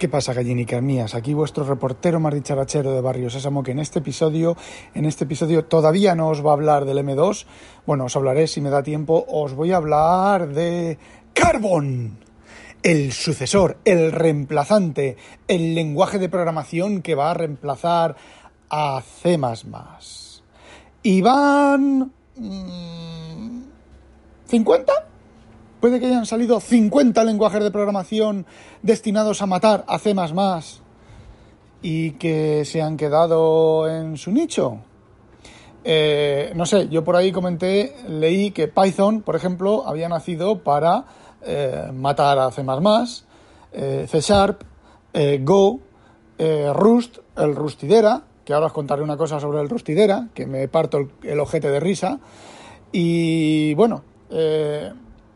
¿Qué pasa, gallinicas mías? Aquí vuestro reportero más dicharachero de Barrio Sésamo, que en este episodio, en este episodio todavía no os va a hablar del M2. Bueno, os hablaré si me da tiempo. Os voy a hablar de Carbon, el sucesor, el reemplazante, el lenguaje de programación que va a reemplazar a C++. Y van... ¿50? Puede que hayan salido 50 lenguajes de programación destinados a matar a C y que se han quedado en su nicho. Eh, no sé, yo por ahí comenté, leí que Python, por ejemplo, había nacido para eh, matar a C, eh, C Sharp, Go, Rust, el Rustidera, que ahora os contaré una cosa sobre el Rustidera, que me parto el, el ojete de risa. Y bueno,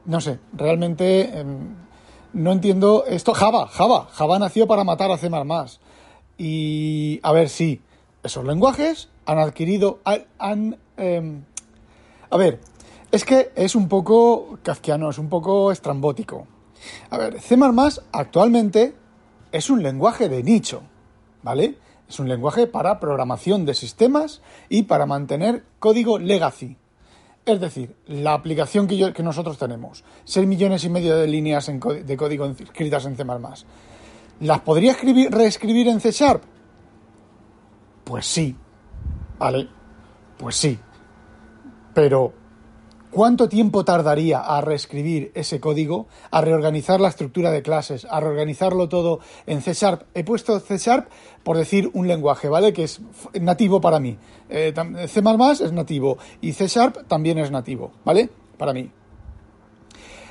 no sé, realmente em, no entiendo esto. Java, Java, Java nació para matar a C++. Y a ver, sí, esos lenguajes han adquirido, han... Em, a ver, es que es un poco kafkiano, es un poco estrambótico. A ver, C++ actualmente es un lenguaje de nicho, ¿vale? Es un lenguaje para programación de sistemas y para mantener código legacy. Es decir, la aplicación que, que nosotros tenemos, 6 millones y medio de líneas de código escritas en C++, ¿las podría escribir, reescribir en C Sharp? Pues sí, ¿vale? Pues sí. Pero ¿Cuánto tiempo tardaría a reescribir ese código, a reorganizar la estructura de clases, a reorganizarlo todo en C Sharp? He puesto C Sharp por decir un lenguaje, ¿vale? Que es nativo para mí. Eh, C es nativo y C Sharp también es nativo, ¿vale? Para mí.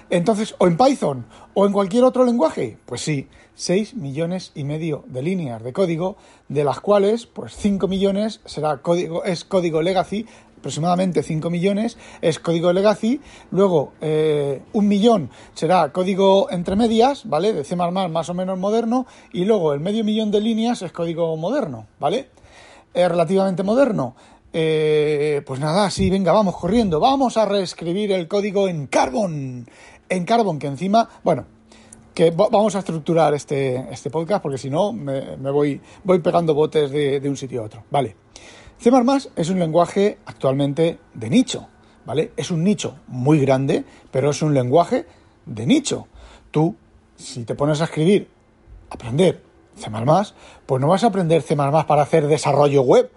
Entonces, o en Python o en cualquier otro lenguaje, pues sí, 6 millones y medio de líneas de código, de las cuales, pues 5 millones será código, es código legacy, aproximadamente 5 millones, es código legacy, luego eh, un millón será código entre medias, ¿vale? De C++ más o menos moderno, y luego el medio millón de líneas es código moderno, ¿vale? Es relativamente moderno. Eh, pues nada, sí, venga, vamos corriendo, vamos a reescribir el código en Carbon, en Carbon, que encima, bueno, que vamos a estructurar este, este podcast porque si no me, voy, voy pegando botes de, de un sitio a otro, ¿vale? C++ es un lenguaje actualmente de nicho, ¿vale? Es un nicho muy grande, pero es un lenguaje de nicho. Tú, si te pones a escribir, aprender C++, pues no vas a aprender C++ para hacer desarrollo web.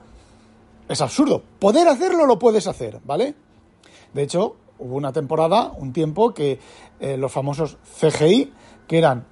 Es absurdo. Poder hacerlo lo puedes hacer, ¿vale? De hecho, hubo una temporada, un tiempo, que eh, los famosos CGI, que eran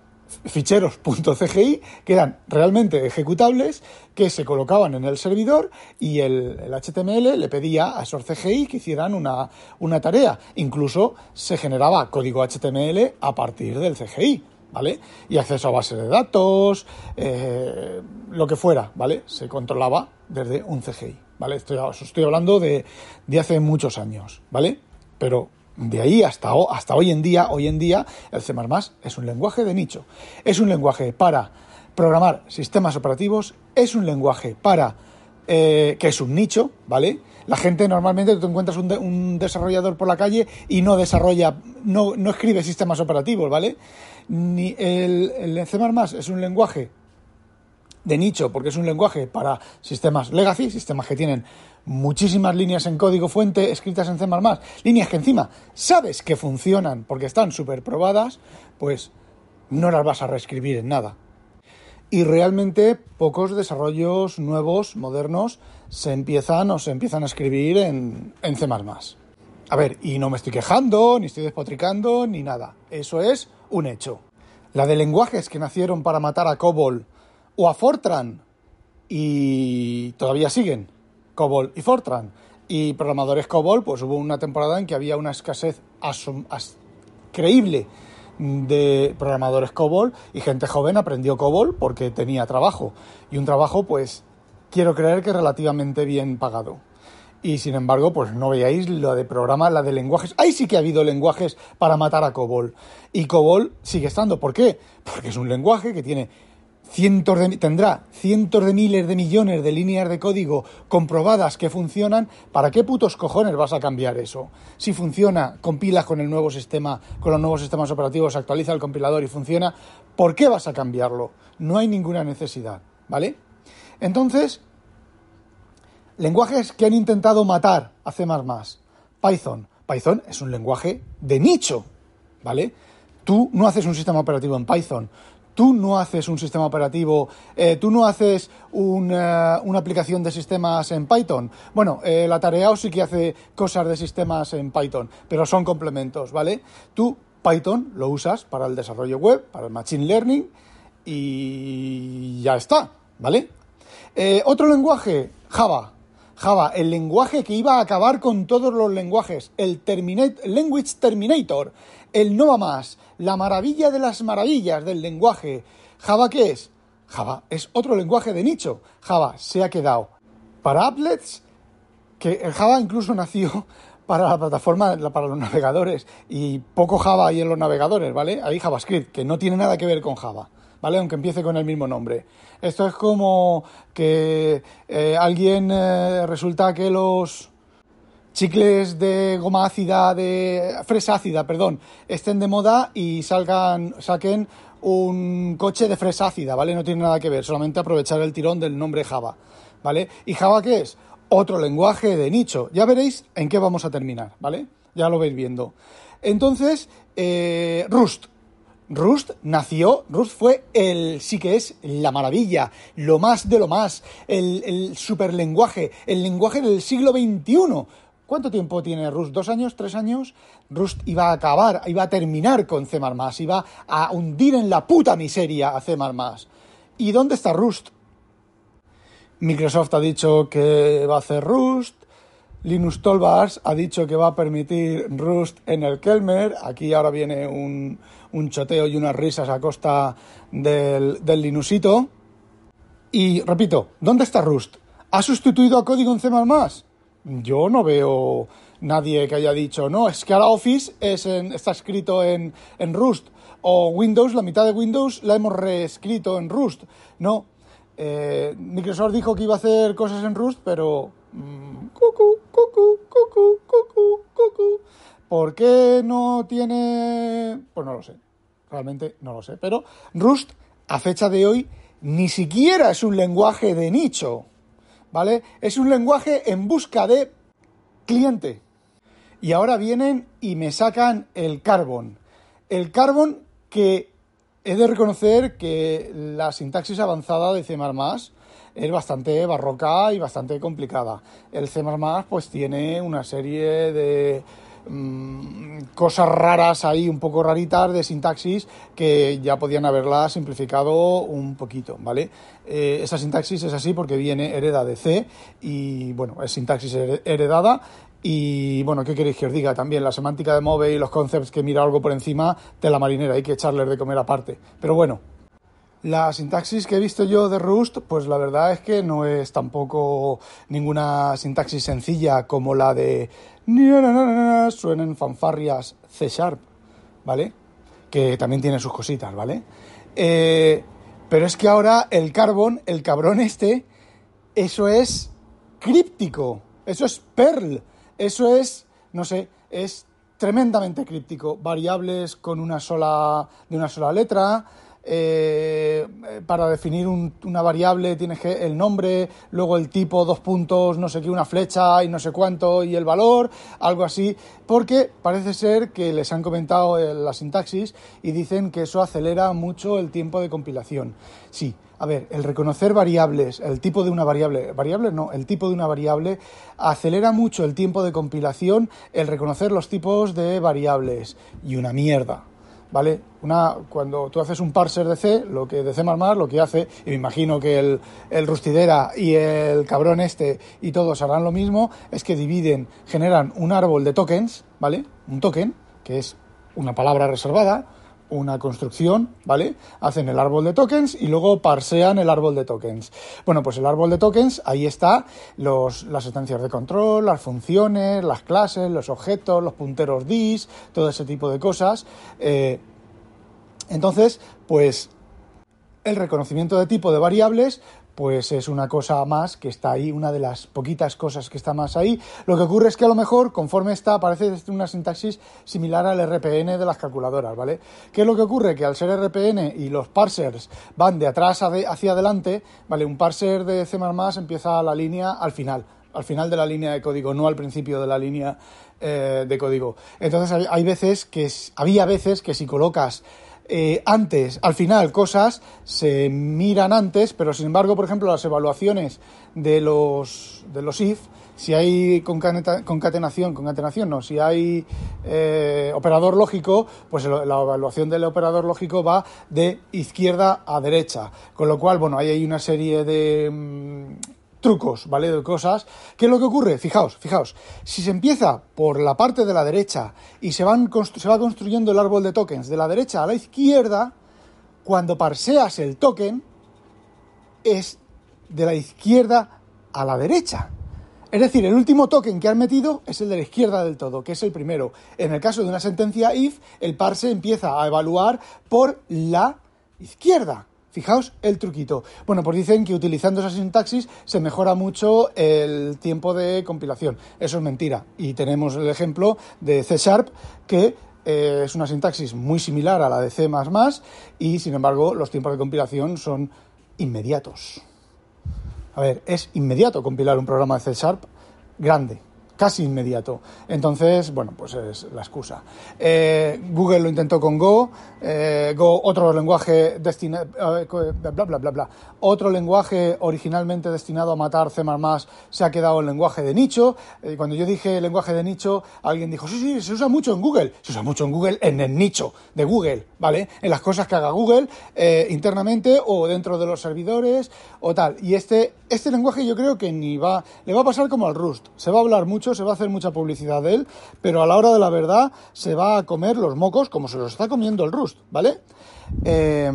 ficheros.cgi que eran realmente ejecutables que se colocaban en el servidor y el, HTML le pedía a esos CGI que hicieran una, una, tarea. Incluso se generaba código HTML a partir del CGI, ¿vale? Y acceso a bases de datos, eh, lo que fuera, ¿vale? Se controlaba desde un CGI, ¿vale? Estoy, estoy hablando de, de hace muchos años, ¿vale? Pero de ahí hasta, hoy en día, hoy en día, el C++ es un lenguaje de nicho. Es un lenguaje para programar sistemas operativos, es un lenguaje para eh, que es un nicho, ¿vale? La gente normalmente tú encuentras un, desarrollador por la calle y no desarrolla, no, no escribe sistemas operativos, ¿vale? Ni el, el C++ es un lenguaje de nicho, porque es un lenguaje para sistemas legacy, sistemas que tienen muchísimas líneas en código fuente escritas en C++, líneas que encima sabes que funcionan porque están súper probadas, pues no las vas a reescribir en nada. Y realmente pocos desarrollos nuevos, modernos, se empiezan o se empiezan a escribir en, en C++. A ver, y no me estoy quejando, ni estoy despotricando, ni nada. Eso es un hecho. La de lenguajes que nacieron para matar a COBOL o a Fortran y todavía siguen, COBOL y Fortran. Y programadores COBOL, pues hubo una temporada en que había una escasez creíble de programadores COBOL y gente joven aprendió COBOL porque tenía trabajo. Y un trabajo, pues, quiero creer que relativamente bien pagado. Y sin embargo, pues no veáis lo de programa, la de lenguajes. Ahí sí que ha habido lenguajes para matar a COBOL. Y COBOL sigue estando. ¿Por qué? Porque es un lenguaje que tiene cientos de, tendrá cientos de miles de millones de líneas de código comprobadas que funcionan, ¿para qué putos cojones vas a cambiar eso? Si funciona, compilas con el nuevo sistema, con los nuevos sistemas operativos, actualiza el compilador y funciona, ¿por qué vas a cambiarlo? No hay ninguna necesidad, ¿vale? Entonces, lenguajes que han intentado matar a C++, Python. Python es un lenguaje de nicho, ¿vale? Tú no haces un sistema operativo en Python, tú no haces un sistema operativo, eh, tú no haces una, aplicación de sistemas en Python. Bueno, eh, la tarea sí que hace cosas de sistemas en Python, pero son complementos, ¿vale? Tú Python lo usas para el desarrollo web, para el machine learning y ya está, ¿vale? Eh, otro lenguaje, Java. Java, el lenguaje que iba a acabar con todos los lenguajes, el Language Terminator, el no va más, la maravilla de las maravillas del lenguaje. ¿Java qué es? Java es otro lenguaje de nicho. Java se ha quedado para applets, que el Java incluso nació para la plataforma, para los navegadores, y poco Java hay en los navegadores, ¿vale? Hay JavaScript, que no tiene nada que ver con Java. ¿Vale? Aunque empiece con el mismo nombre. Esto es como que eh, alguien eh, resulta que los chicles de goma ácida, de fresa ácida, perdón, estén de moda y salgan, saquen un coche de fresa ácida, ¿vale? No tiene nada que ver, solamente aprovechar el tirón del nombre Java, ¿vale? ¿Y Java qué es? Otro lenguaje de nicho. Ya veréis en qué vamos a terminar, ¿vale? Ya lo veis viendo. Entonces, eh, Rust. Rust nació, Rust fue el, sí que es la maravilla, lo más de lo más, el, el superlenguaje, el lenguaje del siglo XXI. ¿Cuánto tiempo tiene Rust? ¿Dos años? ¿Tres años? Rust iba a acabar, iba a terminar con C++, iba a hundir en la puta miseria a C++. ¿Y dónde está Rust? Microsoft ha dicho que va a hacer Rust, Linus Tolbars ha dicho que va a permitir Rust en el Kelmer. Aquí ahora viene un, un choteo y unas risas a costa del, del Linusito. Y repito, ¿dónde está Rust? ¿Ha sustituido a código en C++? Yo no veo nadie que haya dicho, no, es que ahora Office es está escrito en, en Rust. O Windows, la mitad de Windows la hemos reescrito en Rust. No. Eh, Microsoft dijo que iba a hacer cosas en Rust, pero cucu, cucu, cucu, cucu, cucu. ¿Por qué no tiene...? Pues no lo sé. Realmente no lo sé. Pero Rust, a fecha de hoy, ni siquiera es un lenguaje de nicho. ¿Vale? Es un lenguaje en busca de cliente. Y ahora vienen y me sacan el Carbon. El Carbon que he de reconocer que la sintaxis avanzada de C++ es bastante barroca y bastante complicada. El C++ pues tiene una serie de mm, cosas raras ahí, un poco raritas de sintaxis que ya podían haberla simplificado un poquito, ¿vale? Eh, esa sintaxis es así porque viene heredada de C y bueno, es sintaxis heredada y bueno, ¿qué queréis que os diga? También la semántica de Move y los concepts que mira algo por encima de la marinera, hay que echarles de comer aparte. Pero bueno, la sintaxis que he visto yo de Rust, pues la verdad es que no es tampoco ninguna sintaxis sencilla como la de suenen fanfarrias C Sharp, ¿vale? Que también tiene sus cositas, ¿vale? Eh, pero es que ahora el carbón, el cabrón este, eso es críptico, eso es Perl, eso es, no sé, es tremendamente críptico. Variables con una sola, de una sola letra, eh, para definir una variable tienes que el nombre, luego el tipo, dos puntos, no sé qué, una flecha y no sé cuánto y el valor, algo así, porque parece ser que les han comentado la sintaxis y dicen que eso acelera mucho el tiempo de compilación. Sí, a ver, el reconocer variables, el tipo de una variable, variable no, el tipo de una variable acelera mucho el tiempo de compilación, el reconocer los tipos de variables y una mierda. ¿Vale? Una, cuando tú haces un parser de C, lo que de C++, lo que hace, y me imagino que el, el Rustidera y el cabrón este y todos harán lo mismo, es que dividen, generan un árbol de tokens, ¿vale? Un token, que es una palabra reservada, una construcción, ¿vale? Hacen el árbol de tokens y luego parsean el árbol de tokens. Bueno, pues el árbol de tokens, ahí está los, las instancias de control, las funciones, las clases, los objetos, los punteros dis, todo ese tipo de cosas. Eh, entonces, pues el reconocimiento de tipo de variables, pues es una cosa más que está ahí, una de las poquitas cosas que está más ahí. Lo que ocurre es que a lo mejor, conforme está, parece una sintaxis similar al RPN de las calculadoras, ¿vale? ¿Qué es lo que ocurre? Que al ser RPN y los parsers van de atrás hacia adelante, ¿vale? Un parser de C++ empieza la línea al final, al final de la línea de código, no al principio de la línea eh, de código. Entonces hay veces que, había veces que si colocas eh, antes, al final, cosas se miran antes, pero sin embargo, por ejemplo, las evaluaciones de los, de los if, si hay concatenación, concatenación no, si hay eh, operador lógico, pues la evaluación del operador lógico va de izquierda a derecha. Con lo cual, bueno, ahí hay una serie de... Trucos, ¿vale? De cosas. ¿Qué es lo que ocurre? Fijaos, fijaos. Si se empieza por la parte de la derecha y se, van se va construyendo el árbol de tokens de la derecha a la izquierda, cuando parseas el token, es de la izquierda a la derecha. Es decir, el último token que han metido es el de la izquierda del todo, que es el primero. En el caso de una sentencia if, el parse empieza a evaluar por la izquierda. Fijaos el truquito. Bueno, pues dicen que utilizando esa sintaxis se mejora mucho el tiempo de compilación. Eso es mentira. Y tenemos el ejemplo de C Sharp, que eh, es una sintaxis muy similar a la de C y sin embargo los tiempos de compilación son inmediatos. A ver, es inmediato compilar un programa de C Sharp grande, casi inmediato. Entonces, bueno, pues es la excusa. Eh, Google lo intentó con Go, eh, Go, otro lenguaje destinado, eh, bla, bla, bla, bla, otro lenguaje originalmente destinado a matar C++, se ha quedado el lenguaje de nicho. cuando yo dije lenguaje de nicho, alguien dijo, sí, sí, se usa mucho en Google. Se usa mucho en Google, en el nicho de Google, ¿vale? En las cosas que haga Google internamente o dentro de los servidores o tal. Y este, este lenguaje yo creo que ni va, le va a pasar como al Rust. Se va a hablar mucho se va a hacer mucha publicidad de él, pero a la hora de la verdad se va a comer los mocos como se los está comiendo el Rust, ¿vale? Eh,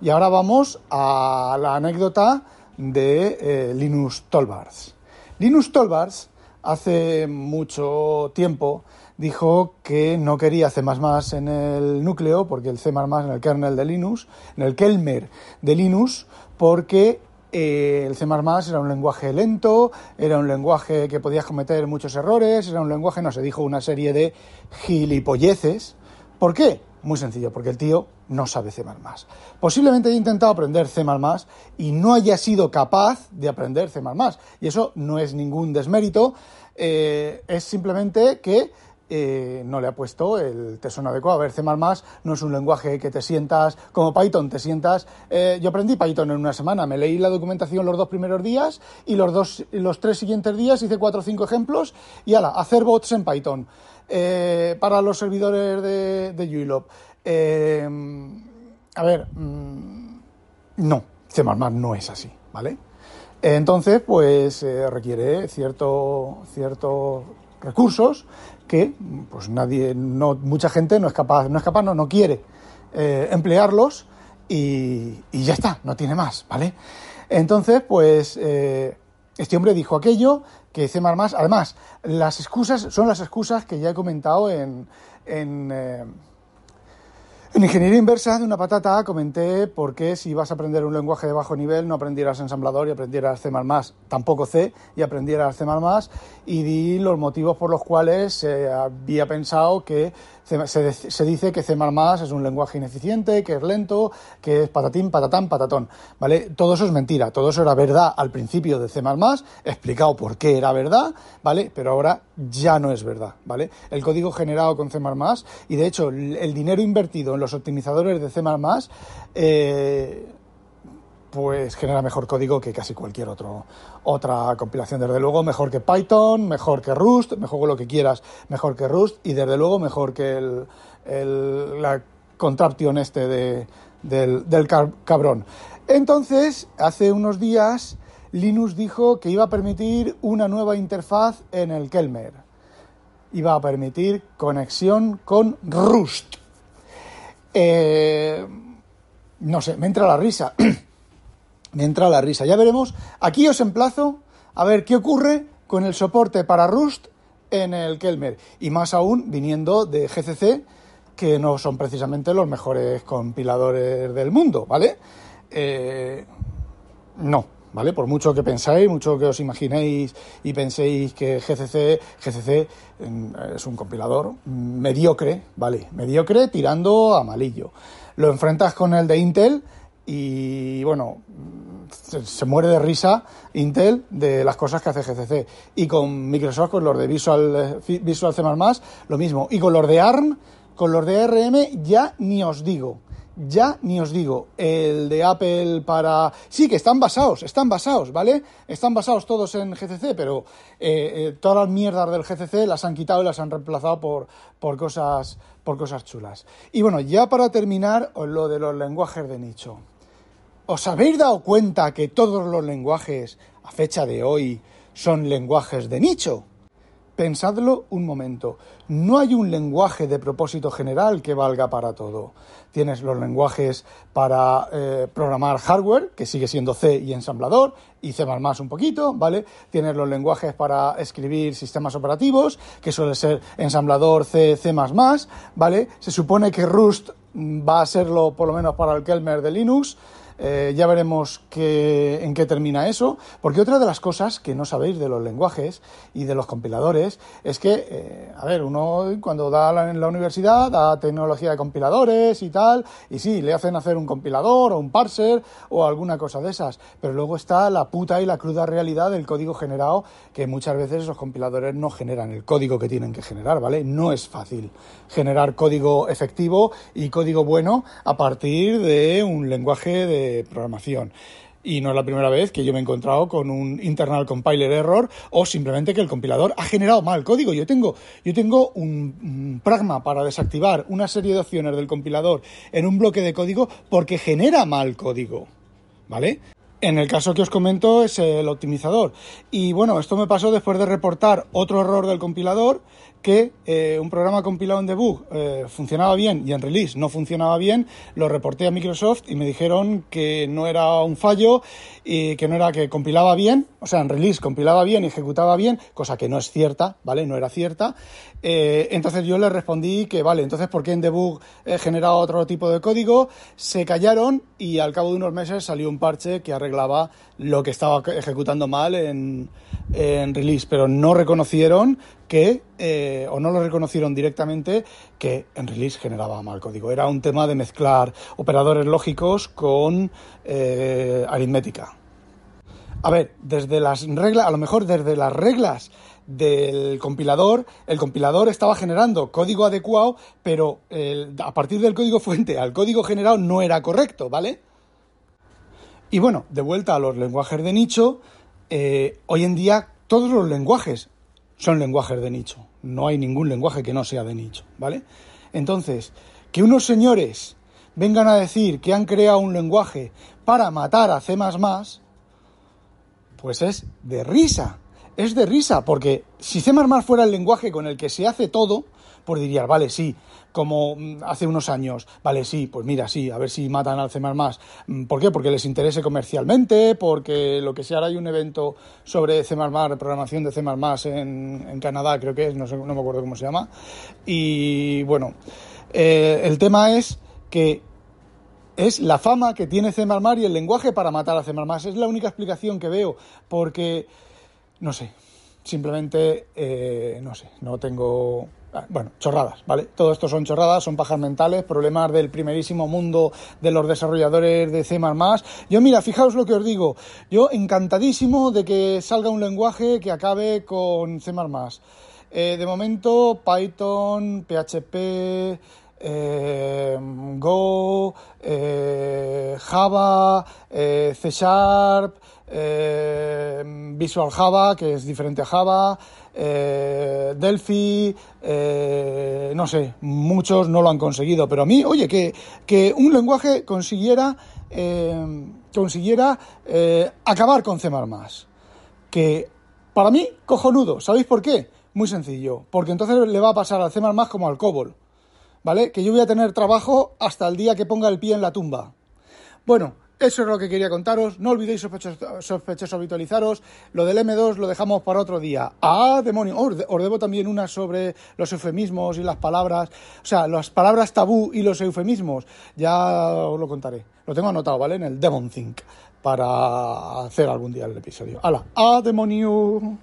y ahora vamos a la anécdota de eh, Linus Tolbars. Linus Tolbars hace mucho tiempo dijo que no quería C++ en el núcleo, porque el C++ en el kernel de Linux, en el Kelmer de Linux, porque eh, el C++ era un lenguaje lento, era un lenguaje que podías cometer muchos errores, era un lenguaje, no se dijo una serie de gilipolleces. ¿Por qué? Muy sencillo, porque el tío no sabe C++. Posiblemente haya intentado aprender C++ y no haya sido capaz de aprender C++. Y eso no es ningún desmérito, eh, es simplemente que eh, no le ha puesto el tesón adecuado. A ver, C++ no es un lenguaje que te sientas, como Python, te sientas... Eh, yo aprendí Python en una semana, me leí la documentación los dos primeros días y los, dos, los tres siguientes días hice cuatro o cinco ejemplos y ala, hacer bots en Python eh, para los servidores de, de a ver, mm, no, C++ no es así, ¿vale? Entonces, pues requiere cierto, ciertos recursos que pues nadie, no, mucha gente no es capaz, no es capaz, no, no quiere eh, emplearlos y, y, ya está, no tiene más, ¿vale? Entonces, pues eh, este hombre dijo aquello que C++, además, las excusas son las excusas que ya he comentado en, en eh, en ingeniería inversa de una patata comenté por qué si vas a aprender un lenguaje de bajo nivel no aprendieras ensamblador y aprendieras C++, tampoco C, y aprendieras C++, y di los motivos por los cuales se había pensado que se, dice que C++ es un lenguaje ineficiente, que es lento, que es patatín, patatán, patatón, ¿vale? Todo eso es mentira, todo eso era verdad al principio de C++, explicado por qué era verdad, ¿vale? Pero ahora ya no es verdad, ¿vale? El código generado con C++, y de hecho el dinero invertido en los optimizadores de C++, eh, pues genera mejor código que casi cualquier otro, otra compilación. Desde luego, mejor que Python, mejor que Rust, mejor que lo que quieras, mejor que Rust y desde luego mejor que el, la contraption este de, del, del cabrón. Entonces, hace unos días, Linux dijo que iba a permitir una nueva interfaz en el Kelmer. Iba a permitir conexión con Rust. Eh, no sé, me entra la risa. me entra la risa. Ya veremos. Aquí os emplazo a ver qué ocurre con el soporte para Rust en el Kelmer. Y más aún viniendo de GCC, que no son precisamente los mejores compiladores del mundo, ¿vale? eh, no, ¿vale? Por mucho que pensáis, mucho que os imaginéis y penséis que GCC, GCC mm, es un compilador mediocre, ¿vale? Mediocre tirando a malillo. Lo enfrentas con el de Intel y, bueno, se, muere de risa Intel de las cosas que hace GCC. Y con Microsoft, con los de Visual, Visual C++, lo mismo. Y con los de ARM, con los de ARM ya ni os digo ya ni os digo, el de Apple para... Sí, que están basados, están basados, ¿vale? Están basados todos en GCC, pero eh, eh, todas las mierdas del GCC las han quitado y las han reemplazado por, por, cosas, por cosas chulas. Y bueno, ya para terminar, lo de los lenguajes de nicho. ¿Os habéis dado cuenta que todos los lenguajes, a fecha de hoy, son lenguajes de nicho? Pensadlo un momento. No hay un lenguaje de propósito general que valga para todo. Tienes los lenguajes para eh, programar hardware, que sigue siendo C y ensamblador, y C un poquito, ¿vale? Tienes los lenguajes para escribir sistemas operativos, que suele ser ensamblador C, C, ¿vale? Se supone que Rust va a serlo por lo menos para el Kelmer de Linux. Eh, ya veremos en qué termina eso, porque otra de las cosas que no sabéis de los lenguajes y de los compiladores es que, eh, a ver, uno cuando da en la universidad da tecnología de compiladores y tal, y sí, le hacen hacer un compilador o un parser o alguna cosa de esas, pero luego está la puta y la cruda realidad del código generado, que muchas veces los compiladores no generan el código que tienen que generar, ¿vale? No es fácil generar código efectivo y código bueno a partir de un lenguaje de programación. Y no es la primera vez que yo me he encontrado con un internal compiler error o simplemente que el compilador ha generado mal código. Yo tengo, yo tengo un, pragma para desactivar una serie de opciones del compilador en un bloque de código porque genera mal código. ¿Vale? En el caso que os comento es el optimizador. Y bueno, esto me pasó después de reportar otro error del compilador que eh, un programa compilado en debug eh, funcionaba bien y en release no funcionaba bien, lo reporté a Microsoft y me dijeron que no era un fallo y que no era que compilaba bien, o sea, en release compilaba bien y ejecutaba bien, cosa que no es cierta, ¿vale? No era cierta. Eh, entonces yo le respondí que, vale, entonces ¿por qué en debug he generado otro tipo de código? Se callaron y al cabo de unos meses salió un parche que arreglaba lo que estaba ejecutando mal en, en release, pero no reconocieron que, eh, o no lo reconocieron directamente, que en release generaba mal código. Era un tema de mezclar operadores lógicos con eh, aritmética. A ver, desde las reglas, a lo mejor desde las reglas del compilador, el compilador estaba generando código adecuado, pero a partir del código fuente al código generado no era correcto, ¿vale? Y bueno, de vuelta a los lenguajes de nicho, eh, hoy en día todos los lenguajes son lenguajes de nicho. No hay ningún lenguaje que no sea de nicho, ¿vale? Entonces, que unos señores vengan a decir que han creado un lenguaje para matar a C++, pues es de risa. Es de risa, porque si C++ fuera el lenguaje con el que se hace todo, pues dirías, vale, sí, como mm, hace unos años, vale, sí, pues mira, sí, a ver si matan al C++. Mm, ¿Por qué? Porque les interese comercialmente, porque lo que sea, ahora hay un evento sobre C++, programación de C++ en, en Canadá, creo que es, no, sé, no me acuerdo cómo se llama. Y bueno, eh, el tema es que es la fama que tiene C++ y el lenguaje para matar a C++. Es la única explicación que veo, porque, no sé, simplemente, eh, no sé, no tengo Ah, bueno, chorradas, ¿vale? Todo esto son chorradas, son pajas mentales, problemas del primerísimo mundo de los desarrolladores de C++. Yo, mira, fijaos lo que os digo. Yo encantadísimo de que salga un lenguaje que acabe con C++. Eh, de momento, Python, PHP, eh, Go, eh, Java, C Sharp, Visual Java, que es diferente a Java, eh, Delphi, eh, no sé, muchos no lo han conseguido, pero a mí, oye, que, que un lenguaje consiguiera, eh, consiguiera acabar con C++, que para mí, cojonudo, ¿sabéis por qué? Muy sencillo, porque entonces le va a pasar al C++ como al COBOL, ¿vale? Que yo voy a tener trabajo hasta el día que ponga el pie en la tumba. Bueno, Eso es lo que quería contaros. No olvidéis, sospechosos, habitualizaros. Lo del M2 lo dejamos para otro día. ¡Ah, demonio! Oh, os debo también una sobre los eufemismos y las palabras. O sea, las palabras tabú y los eufemismos. Ya os lo contaré. Lo tengo anotado, ¿vale? En el Demon Think. Para hacer algún día el episodio. ¡Hala! ¡Ah, demonio!